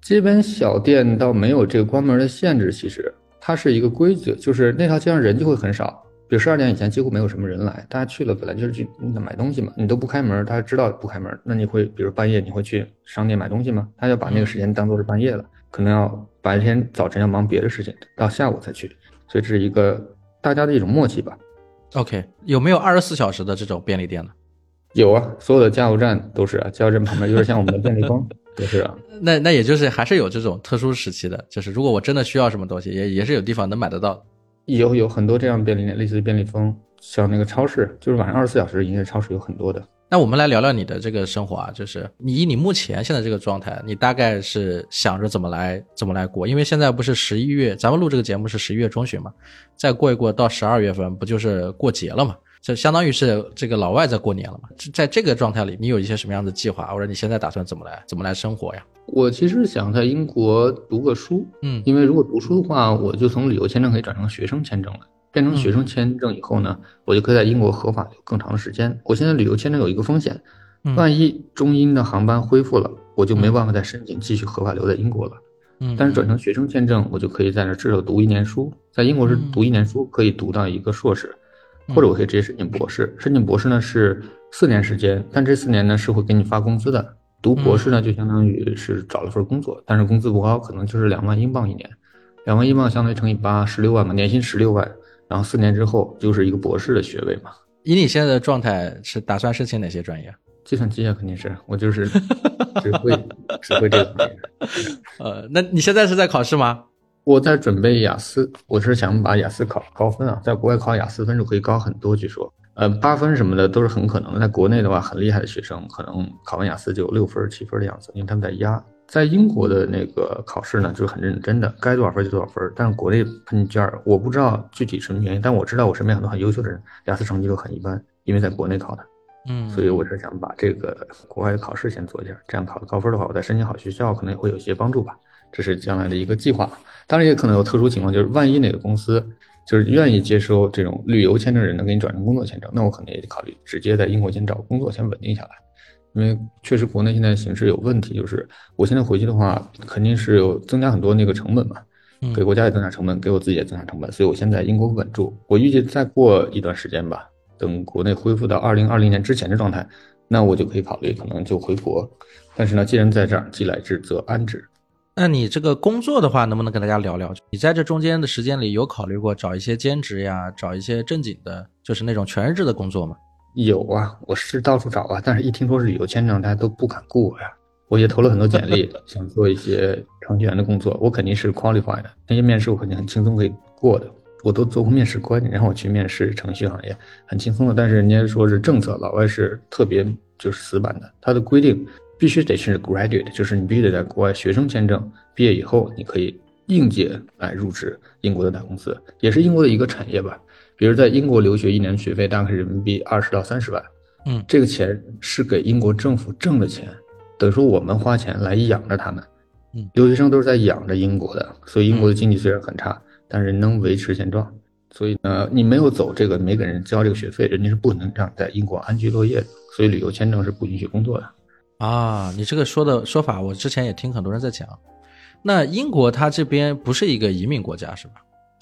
街边小店倒没有这个关门的限制，其实它是一个规则，就是那条街上人就会很少。比如十二点以前几乎没有什么人来，大家去了本来就是去买东西嘛，你都不开门，大家知道不开门，那你会比如半夜你会去商店买东西吗？他就把那个时间当做是半夜了，可能要白天早晨要忙别的事情，到下午才去，所以这是一个大家的一种默契吧。OK，有没有二十四小时的这种便利店呢？有啊，所有的加油站都是啊，加油站旁边就是像我们的便利蜂，<laughs> 都是啊。那那也就是还是有这种特殊时期的，就是如果我真的需要什么东西，也也是有地方能买得到。有有很多这样便利店，类似于便利蜂，像那个超市，就是晚上二十四小时营业超市有很多的。那我们来聊聊你的这个生活啊，就是你以你目前现在这个状态，你大概是想着怎么来怎么来过？因为现在不是十一月，咱们录这个节目是十一月中旬嘛，再过一过到十二月份，不就是过节了嘛？就相当于是这个老外在过年了嘛？在这个状态里，你有一些什么样的计划，或者你现在打算怎么来怎么来生活呀？我其实想在英国读个书，嗯，因为如果读书的话，我就从旅游签证可以转成学生签证了。变成学生签证以后呢，我就可以在英国合法留更长的时间。我现在旅游签证有一个风险，万一中英的航班恢复了，我就没办法再申请继续合法留在英国了。嗯，但是转成学生签证，我就可以在那至少读一年书，在英国是读一年书可以读到一个硕士。或者我可以直接申请博士，申请博士呢是四年时间，但这四年呢是会给你发工资的。读博士呢就相当于是找了份工作，但是工资不高，可能就是两万英镑一年，两万英镑相当于乘以八，十六万嘛，年薪十六万，然后四年之后就是一个博士的学位嘛。以你现在的状态，是打算申请哪些专业？计算机啊，肯定是我就是只会 <laughs> 只会这个专业。呃，那你现在是在考试吗？我在准备雅思，我是想把雅思考高分啊，在国外考雅思分数可以高很多，据说，呃，八分什么的都是很可能的。在国内的话，很厉害的学生可能考完雅思就有六分、七分的样子，因为他们在压。在英国的那个考试呢，就是很认真的，该多少分就多少分。但是国内喷卷，我不知道具体什么原因，但我知道我身边很多很优秀的人，雅思成绩都很一般，因为在国内考的。嗯，所以我是想把这个国外的考试先做一下，这样考的高分的话，我再申请好学校可能也会有一些帮助吧。这是将来的一个计划，当然也可能有特殊情况，就是万一哪个公司就是愿意接收这种旅游签证人，能给你转成工作签证，那我可能也考虑直接在英国先找工作，先稳定下来。因为确实国内现在形势有问题，就是我现在回去的话，肯定是有增加很多那个成本嘛，给国家也增加成本，给我自己也增加成本，所以我先在英国稳住。我预计再过一段时间吧，等国内恢复到二零二零年之前的状态，那我就可以考虑可能就回国。但是呢，既然在这儿，既来之则安之。那你这个工作的话，能不能跟大家聊聊？你在这中间的时间里，有考虑过找一些兼职呀，找一些正经的，就是那种全日制的工作吗？有啊，我是到处找啊，但是一听说是旅游签证，大家都不敢雇我呀。我也投了很多简历，<laughs> 想做一些程序员的工作，我肯定是 qualified 的，那些面试我肯定很轻松可以过的。我都做过面试官，然后我去面试程序行业，很轻松的。但是人家说是政策，老外是特别就是死板的，他的规定。必须得是 graduate，就是你必须得在国外学生签证毕业以后，你可以应届来入职英国的大公司，也是英国的一个产业吧。比如在英国留学一年学费大概是人民币二十到三十万，嗯这个钱是给英国政府挣的钱，等于说我们花钱来养着他们。嗯，留学生都是在养着英国的，所以英国的经济虽然很差，但是能维持现状。所以呢，你没有走这个，没给人交这个学费，人家是不能让你在英国安居乐业的。所以旅游签证是不允许工作的。啊，你这个说的说法，我之前也听很多人在讲。那英国它这边不是一个移民国家是吧？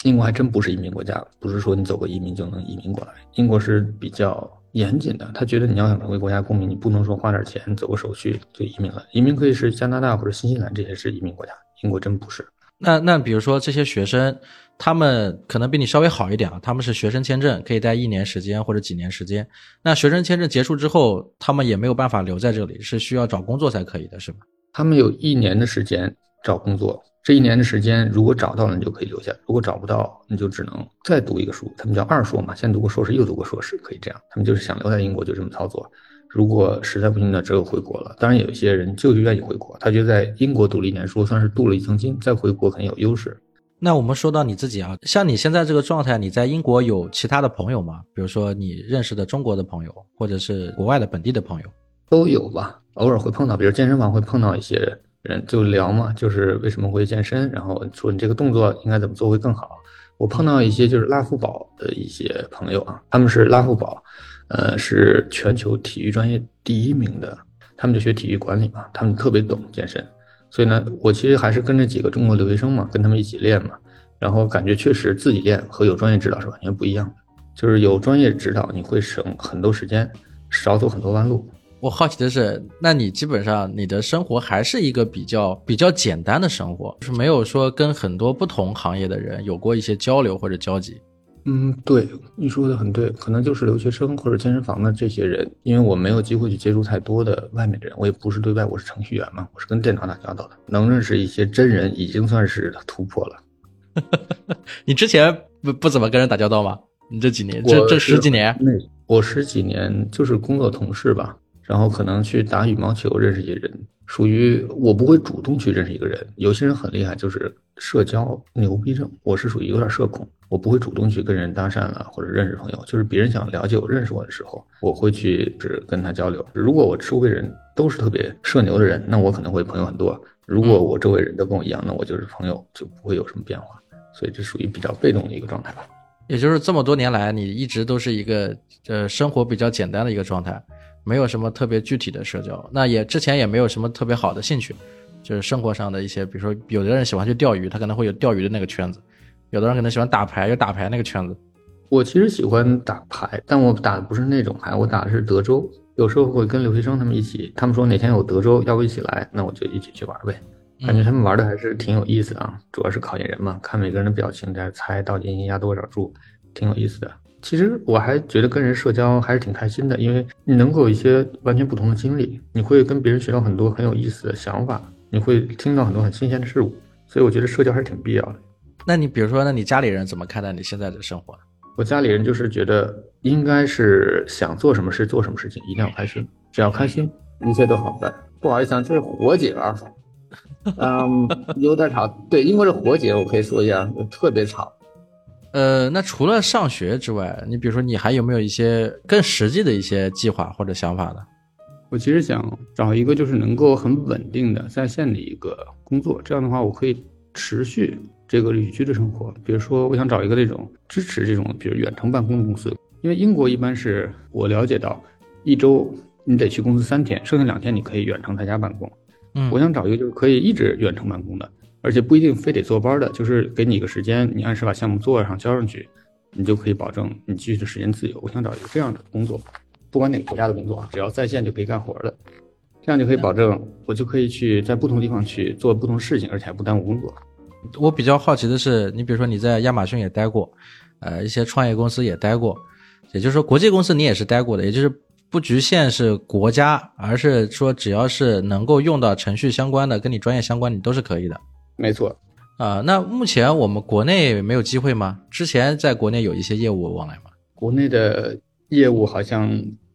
英国还真不是移民国家，不是说你走个移民就能移民过来。英国是比较严谨的，他觉得你要想成为国家公民，你不能说花点钱走个手续就移民了。移民可以是加拿大或者新西兰，这些是移民国家，英国真不是。那那比如说这些学生，他们可能比你稍微好一点啊，他们是学生签证，可以待一年时间或者几年时间。那学生签证结束之后，他们也没有办法留在这里，是需要找工作才可以的，是吧？他们有一年的时间找工作，这一年的时间如果找到了，你就可以留下；如果找不到，你就只能再读一个书，他们叫二硕嘛，先读个硕士，又读个硕士，可以这样。他们就是想留在英国，就这么操作。如果实在不行呢，只有回国了。当然，有一些人就是愿意回国，他就在英国读了一年书，算是镀了一层金，再回国很有优势。那我们说到你自己啊，像你现在这个状态，你在英国有其他的朋友吗？比如说你认识的中国的朋友，或者是国外的本地的朋友？都有吧，偶尔会碰到，比如健身房会碰到一些人，就聊嘛，就是为什么会健身，然后说你这个动作应该怎么做会更好。我碰到一些就是拉夫堡的一些朋友啊，他们是拉夫堡，呃，是全球体育专业第一名的，他们就学体育管理嘛，他们特别懂健身，所以呢，我其实还是跟着几个中国留学生嘛，跟他们一起练嘛，然后感觉确实自己练和有专业指导是完全不一样的，就是有专业指导你会省很多时间，少走很多弯路。我好奇的是，那你基本上你的生活还是一个比较比较简单的生活，就是没有说跟很多不同行业的人有过一些交流或者交集。嗯，对，你说的很对，可能就是留学生或者健身房的这些人，因为我没有机会去接触太多的外面的人，我也不是对外，我是程序员嘛，我是跟电脑打交道的，能认识一些真人已经算是突破了。<laughs> 你之前不不怎么跟人打交道吗？你这几年，这这十几年，那我十几年就是工作同事吧，然后可能去打羽毛球认识一些人，属于我不会主动去认识一个人。有些人很厉害，就是社交牛逼症，我是属于有点社恐，我不会主动去跟人搭讪了或者认识朋友，就是别人想了解我、认识我的时候，我会去只跟他交流。如果我周围人都是特别社牛的人，那我可能会朋友很多；如果我周围人都跟我一样，那我就是朋友，就不会有什么变化。所以这属于比较被动的一个状态吧。也就是这么多年来，你一直都是一个呃生活比较简单的一个状态，没有什么特别具体的社交。那也之前也没有什么特别好的兴趣，就是生活上的一些，比如说有的人喜欢去钓鱼，他可能会有钓鱼的那个圈子；有的人可能喜欢打牌，有打牌那个圈子。我其实喜欢打牌，但我打的不是那种牌，我打的是德州。有时候会跟留学生他们一起，他们说哪天有德州，要不一起来，那我就一起去玩呗。感觉他们玩的还是挺有意思的啊，主要是考验人嘛，看每个人的表情，再猜到底压多少注，挺有意思的。其实我还觉得跟人社交还是挺开心的，因为你能够有一些完全不同的经历，你会跟别人学到很多很有意思的想法，你会听到很多很新鲜的事物，所以我觉得社交还是挺必要的。那你比如说，那你家里人怎么看待你现在的生活？我家里人就是觉得应该是想做什么事做什么事情，一定要开心，只要开心，一切都好办。不好意思啊，这是火姐啊，嗯，有点吵。对，英国是火姐，我可以说一下，特别吵。呃，那除了上学之外，你比如说你还有没有一些更实际的一些计划或者想法呢？我其实想找一个就是能够很稳定的在线的一个工作，这样的话我可以持续这个旅居的生活。比如说，我想找一个那种支持这种，比如远程办公的公司，因为英国一般是我了解到，一周你得去公司三天，剩下两天你可以远程在家办公。嗯，我想找一个就是可以一直远程办公的，而且不一定非得坐班的，就是给你一个时间，你按时把项目做上交上去，你就可以保证你继续的时间自由。我想找一个这样的工作，不管哪个国家的工作啊，只要在线就可以干活的，这样就可以保证我就可以去在不同地方去做不同事情，而且还不耽误工作。我比较好奇的是，你比如说你在亚马逊也待过，呃，一些创业公司也待过，也就是说国际公司你也是待过的，也就是不局限是国家，而是说只要是能够用到程序相关的，跟你专业相关，你都是可以的。没错，啊、那目前我们国内没有机会吗？之前在国内有一些业务往来吗？国内的业务好像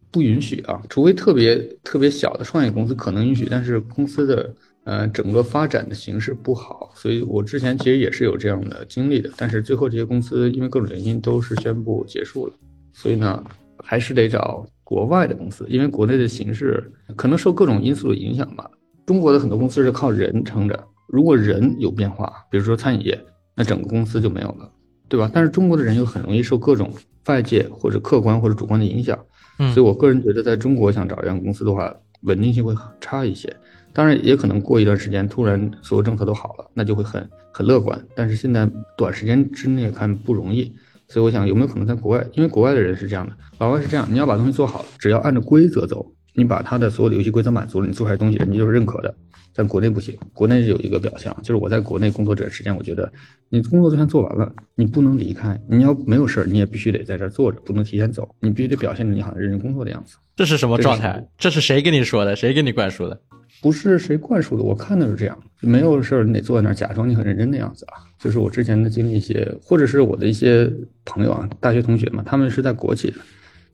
不允许啊，除非特别特别小的创业公司可能允许，但是公司的呃整个发展的形势不好，所以我之前其实也是有这样的经历的，但是最后这些公司因为各种原因都是宣布结束了，所以呢还是得找国外的公司，因为国内的形势可能受各种因素的影响吧。中国的很多公司是靠人撑着，如果人有变化，比如说餐饮业，那整个公司就没有了，对吧？但是中国的人又很容易受各种外界或者客观或者主观的影响。嗯所以，我个人觉得，在中国想找一样公司的话，稳定性会差一些。当然，也可能过一段时间，突然所有政策都好了，那就会很很乐观。但是现在短时间之内看不容易。所以，我想有没有可能在国外？因为国外的人是这样的，老外是这样：你要把东西做好，只要按照规则走，你把他的所有的游戏规则满足了，你做出来东西，人家就是认可的。在国内不行，国内有一个表象，就是我在国内工作这段时间，我觉得你工作就算做完了，你不能离开，你要没有事儿，你也必须得在这儿坐着，不能提前走，你必须得表现着你好像认真工作的样子。这是什么状态？这是谁跟你说的？谁给你灌输的？不是谁灌输的，我看的是这样，没有事儿你得坐在那儿假装你很认真的样子啊。就是我之前的经历一些，或者是我的一些朋友啊，大学同学嘛，他们是在国企的。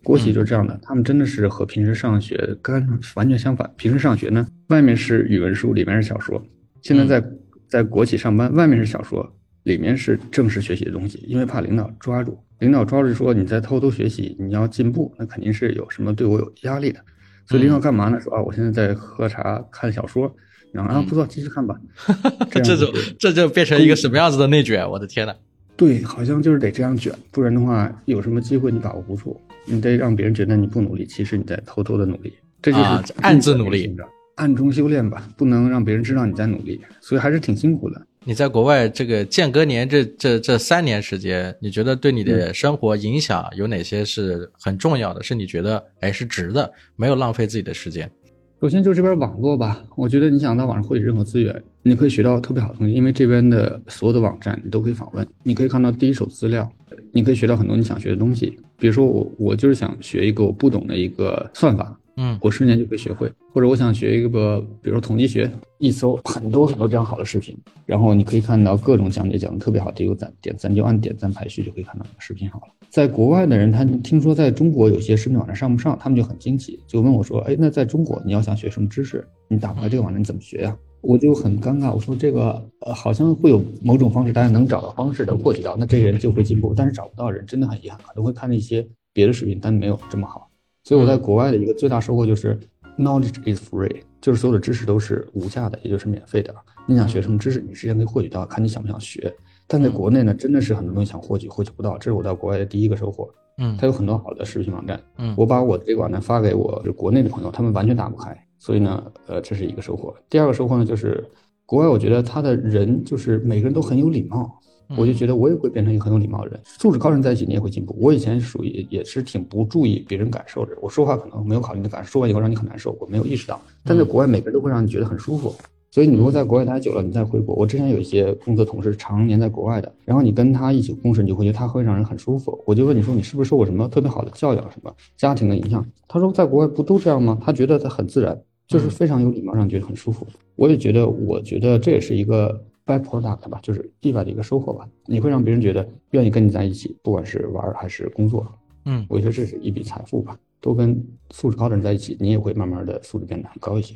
国企就是这样的，他们真的是和平时上学跟完全相反。平时上学呢，外面是语文书，里面是小说；现在在在国企上班，外面是小说，里面是正式学习的东西。因为怕领导抓住，领导抓住说你在偷偷学习，你要进步，那肯定是有什么对我有压力的。所以领导干嘛呢？说啊，我现在在喝茶看小说，然后啊不错，继续看吧。<laughs> 这就这就变成一个什么样子的内卷？我的天呐！对，好像就是得这样卷，不然的话，有什么机会你把握不住。你得让别人觉得你不努力，其实你在偷偷的努力，这就是暗自努力，暗中修炼吧，不能让别人知道你在努力，所以还是挺辛苦的。你在国外这个间隔年这这这三年时间，你觉得对你的生活影响有哪些是很重要的？是你觉得哎是值的，没有浪费自己的时间？首先就是这边网络吧，我觉得你想在网上获取任何资源，你可以学到特别好的东西，因为这边的所有的网站你都可以访问，你可以看到第一手资料，你可以学到很多你想学的东西。比如说我我就是想学一个我不懂的一个算法。嗯，我瞬间就可以学会，或者我想学一个，比如说统计学，一搜很多很多这样好的视频，然后你可以看到各种讲解讲的特别好，点个赞点赞就按点赞排序就可以看到视频好了。在国外的人，他听说在中国有些视频网站上不上，他们就很惊奇，就问我说：“哎，那在中国你要想学什么知识，你打不开这个网站你怎么学呀？”我就很尴尬，我说这个呃好像会有某种方式，大家能找到方式的获取到，那这人就会进步。但是找不到人真的很遗憾，可能会看那些别的视频，但没有这么好。所以我在国外的一个最大收获就是 knowledge is free，就是所有的知识都是无价的，也就是免费的。你想学什么知识，你时间可以获取到，看你想不想学。但在国内呢，真的是很多东西想获取，获取不到，这是我到国外的第一个收获。嗯，它有很多好的视频网站。嗯，我把我的这个网站发给我就国内的朋友，他们完全打不开。所以呢，呃，这是一个收获。第二个收获呢，就是国外，我觉得他的人就是每个人都很有礼貌。我就觉得我也会变成一个很有礼貌的人，素质高人在一起，你也会进步。我以前属于也是挺不注意别人感受的，我说话可能没有考虑你的感受，说完以后让你很难受，我没有意识到。但在国外，每个人都会让你觉得很舒服。所以你如果在国外待久了，你再回国，我之前有一些工作同事常年在国外的，然后你跟他一起共事，你就会觉得他会让人很舒服。我就问你说，你是不是受过什么特别好的教养，什么家庭的影响？他说在国外不都这样吗？他觉得他很自然，就是非常有礼貌，让你觉得很舒服。我也觉得，我觉得这也是一个。By product 吧，就是意外的一个收获吧。你会让别人觉得愿意跟你在一起，不管是玩还是工作。嗯，我觉得这是一笔财富吧。多跟素质高的人在一起，你也会慢慢的素质变得很高一些。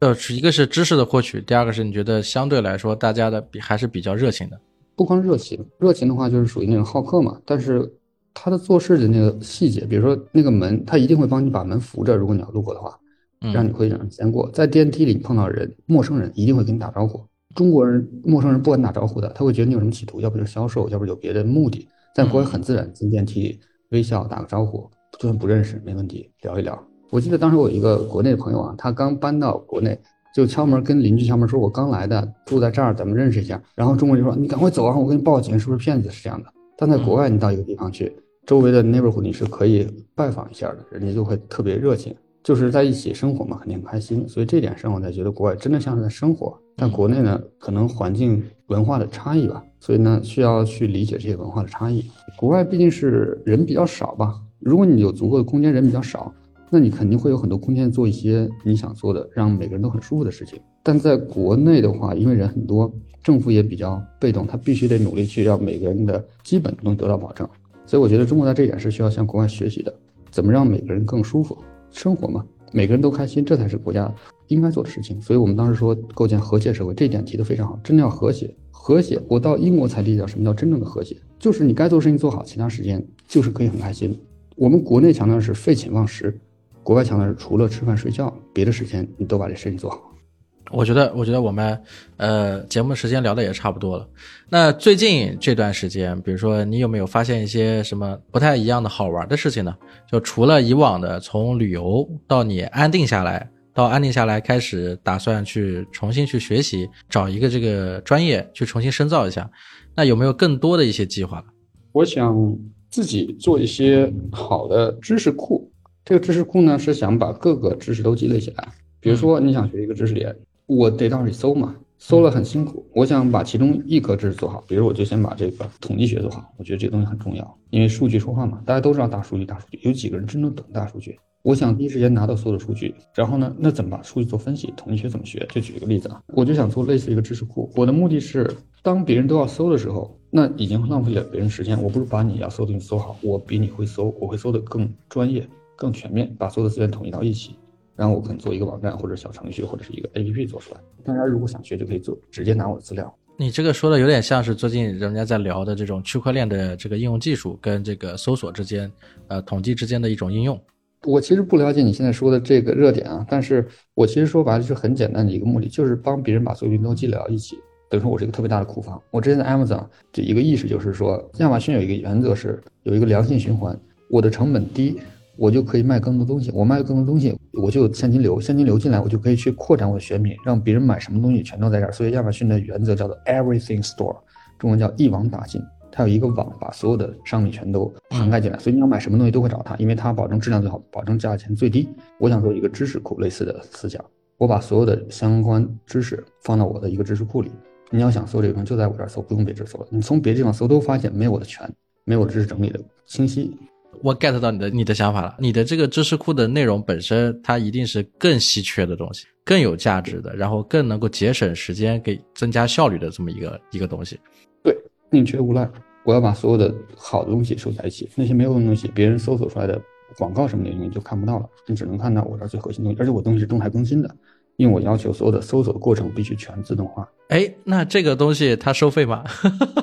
呃，是一个是知识的获取，第二个是你觉得相对来说大家的比还是比较热情的。不光热情，热情的话就是属于那种好客嘛。但是他的做事的那个细节，比如说那个门，他一定会帮你把门扶着，如果你要路过的话，让你会让人先过。在电梯里碰到人，陌生人一定会跟你打招呼。中国人陌生人不敢打招呼的，他会觉得你有什么企图，要不就是销售，要不就有别的目的。在国外很自然，进电梯微笑打个招呼，就算不认识没问题，聊一聊。我记得当时我有一个国内的朋友啊，他刚搬到国内，就敲门跟邻居敲门说：“我刚来的，住在这儿，咱们认识一下。”然后中国人就说：“你赶快走啊，我给你报警，是不是骗子？”是这样的。但在国外，你到一个地方去，周围的 neighborhood 你是可以拜访一下的，人家就会特别热情。就是在一起生活嘛，肯定很开心，所以这点上我才觉得国外真的像是在生活。在国内呢，可能环境文化的差异吧，所以呢需要去理解这些文化的差异。国外毕竟是人比较少吧，如果你有足够的空间，人比较少，那你肯定会有很多空间做一些你想做的，让每个人都很舒服的事情。但在国内的话，因为人很多，政府也比较被动，他必须得努力去让每个人的基本能得到保证。所以我觉得中国在这一点是需要向国外学习的，怎么让每个人更舒服。生活嘛，每个人都开心，这才是国家应该做的事情。所以我们当时说构建和谐社会，这一点提得非常好，真的要和谐。和谐，我到英国才理解什么叫真正的和谐，就是你该做事情做好，其他时间就是可以很开心。我们国内强调是废寝忘食，国外强调是除了吃饭睡觉，别的时间你都把这事情做好。我觉得，我觉得我们呃节目时间聊的也差不多了。那最近这段时间，比如说你有没有发现一些什么不太一样的好玩的事情呢？就除了以往的从旅游到你安定下来。到安定下来，开始打算去重新去学习，找一个这个专业去重新深造一下。那有没有更多的一些计划？我想自己做一些好的知识库。这个知识库呢，是想把各个知识都积累起来。比如说，你想学一个知识点，我得到里搜嘛，搜了很辛苦。我想把其中一科知识做好，比如我就先把这个统计学做好。我觉得这个东西很重要，因为数据说话嘛，大家都知道大数据，大数据有几个人真正懂大数据？我想第一时间拿到所有的数据，然后呢，那怎么把数据做分析？统计学怎么学？就举一个例子啊，我就想做类似一个知识库。我的目的是，当别人都要搜的时候，那已经浪费了别人时间。我不如把你要搜的东西搜好，我比你会搜，我会搜的更专业、更全面，把所有的资源统一到一起，然后我可能做一个网站或者小程序或者是一个 APP 做出来。大家如果想学就可以做，直接拿我的资料。你这个说的有点像是最近人家在聊的这种区块链的这个应用技术跟这个搜索之间，呃，统计之间的一种应用。我其实不了解你现在说的这个热点啊，但是我其实说白了是很简单的一个目的，就是帮别人把所有东西都积累到一起。等于说我是一个特别大的库房。我之前在 Amazon 这一个意识就是说，亚马逊有一个原则是有一个良性循环，我的成本低，我就可以卖更多东西，我卖更多东西，我就有现金流，现金流进来，我就可以去扩展我的选品，让别人买什么东西全都在这儿。所以亚马逊的原则叫做 Everything Store，中文叫一网打尽。它有一个网，把所有的商品全都涵盖进来，所以你要买什么东西都会找它，因为它保证质量最好，保证价钱最低。我想做一个知识库类似的思想，我把所有的相关知识放到我的一个知识库里。你要想搜这个东西，就在我这儿搜，不用别地搜。你从别的地方搜，都发现没有我的全，没有我知识整理的清晰。我 get 到你的你的想法了，你的这个知识库的内容本身，它一定是更稀缺的东西，更有价值的，然后更能够节省时间，给增加效率的这么一个一个东西。对。宁缺毋滥，我要把所有的好的东西收在一起，那些没有用的东西，别人搜索出来的广告什么的你就看不到了，你只能看到我这最核心东西，而且我东西是动态更新的，因为我要求所有的搜索过程必须全自动化。哎，那这个东西它收费吗？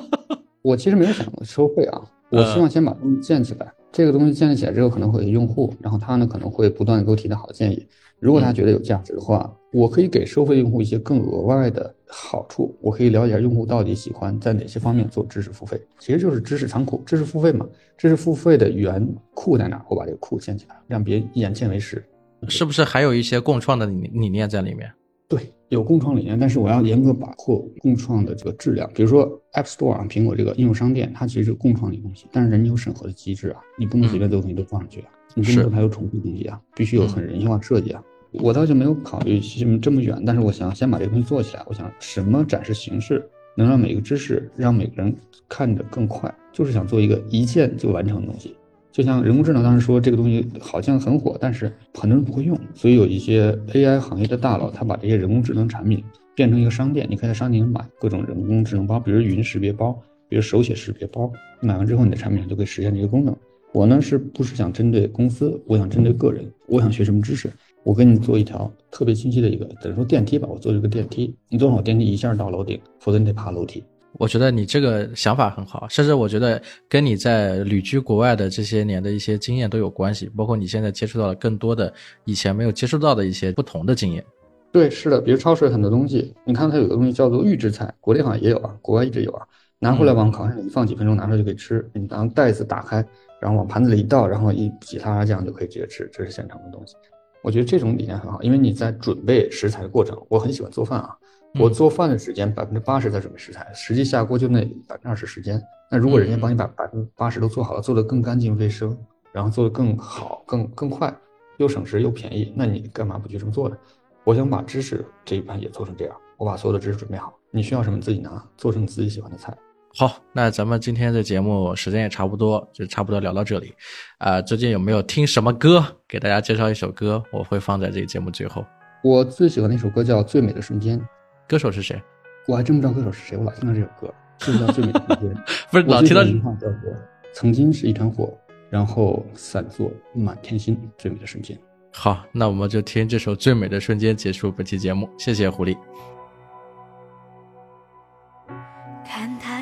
<laughs> 我其实没有想过收费啊，我希望先把东西建起来。这个东西建立起来之后，可能会有用户，然后他呢可能会不断的给我提的好的建议。如果他觉得有价值的话，我可以给收费用户一些更额外的好处。我可以了解用户到底喜欢在哪些方面做知识付费，其实就是知识仓库、知识付费嘛。知识付费的源库在哪？我把这个库建起来，让别人眼见为实。是不是还有一些共创的理理念在里面？对，有共创理念，但是我要严格把控共创的这个质量。比如说 App Store 啊，苹果这个应用商店，它其实是共创的东西，但是人家有审核的机制啊，你不能随便这个东西都放上去啊，你不能说它有重复东西啊，必须有很人性化设计啊。我倒就没有考虑这么远，但是我想先把这个东西做起来。我想什么展示形式能让每个知识让每个人看着更快，就是想做一个一键就完成的东西。就像人工智能当时说这个东西好像很火，但是很多人不会用，所以有一些 AI 行业的大佬，他把这些人工智能产品变成一个商店，你可以在商店里买各种人工智能包，比如语音识别包，比如手写识别包，买完之后你的产品就可以实现这个功能。我呢是不是想针对公司？我想针对个人，我想学什么知识，我给你做一条特别清晰的一个，等于说电梯吧，我做一个电梯，你做好电梯一下到楼顶，否则你得爬楼梯。我觉得你这个想法很好，甚至我觉得跟你在旅居国外的这些年的一些经验都有关系，包括你现在接触到了更多的以前没有接触到的一些不同的经验。对，是的，比如超市很多东西，你看它有个东西叫做预制菜，国内好像也有啊，国外一直有啊，拿回来往烤箱里放几分钟，拿出来就可以吃。你拿袋子打开，然后往盘子里一倒，然后一挤沙拉酱就可以直接吃，这是现成的东西。我觉得这种理念很好，因为你在准备食材的过程，我很喜欢做饭啊。我做饭的时间百分之八十在准备食材，实际下锅就那百分之二十时间。那如果人家帮你把百分之八十都做好了，做得更干净卫生，然后做得更好、更更快，又省时又便宜，那你干嘛不去这么做呢？我想把知识这一盘也做成这样，我把所有的知识准备好，你需要什么自己拿，做成自己喜欢的菜。好，那咱们今天的节目时间也差不多，就差不多聊到这里。啊，最近有没有听什么歌？给大家介绍一首歌，我会放在这个节目最后。我最喜欢的一首歌叫《最美的瞬间》。歌手是谁？我还真不知道歌手是谁。我老听到这首歌，<laughs> 是叫《最美的瞬间》。不是老听到。一句话叫做“曾经是一团火，然后散作满天星”。最美的瞬间。好，那我们就听这首《最美的瞬间》结束本期节目。谢谢狐狸。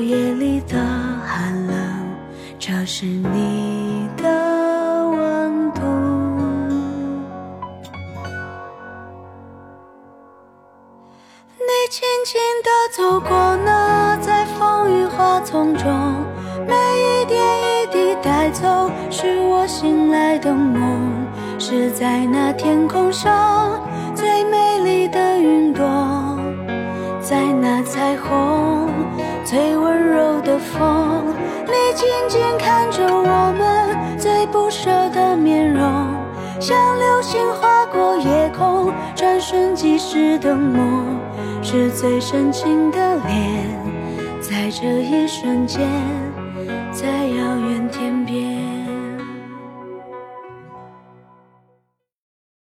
夜里的寒冷，这是你的温度。你轻轻地走过那在风雨花丛中，每一点一滴带走，是我醒来的梦，是在那天空上最美丽的云朵，在那彩虹最温柔的风，你静静看着我们最不舍的面容，像流星划过夜空，转瞬即逝的梦。是最深情的脸，在这一瞬间，在遥远天边。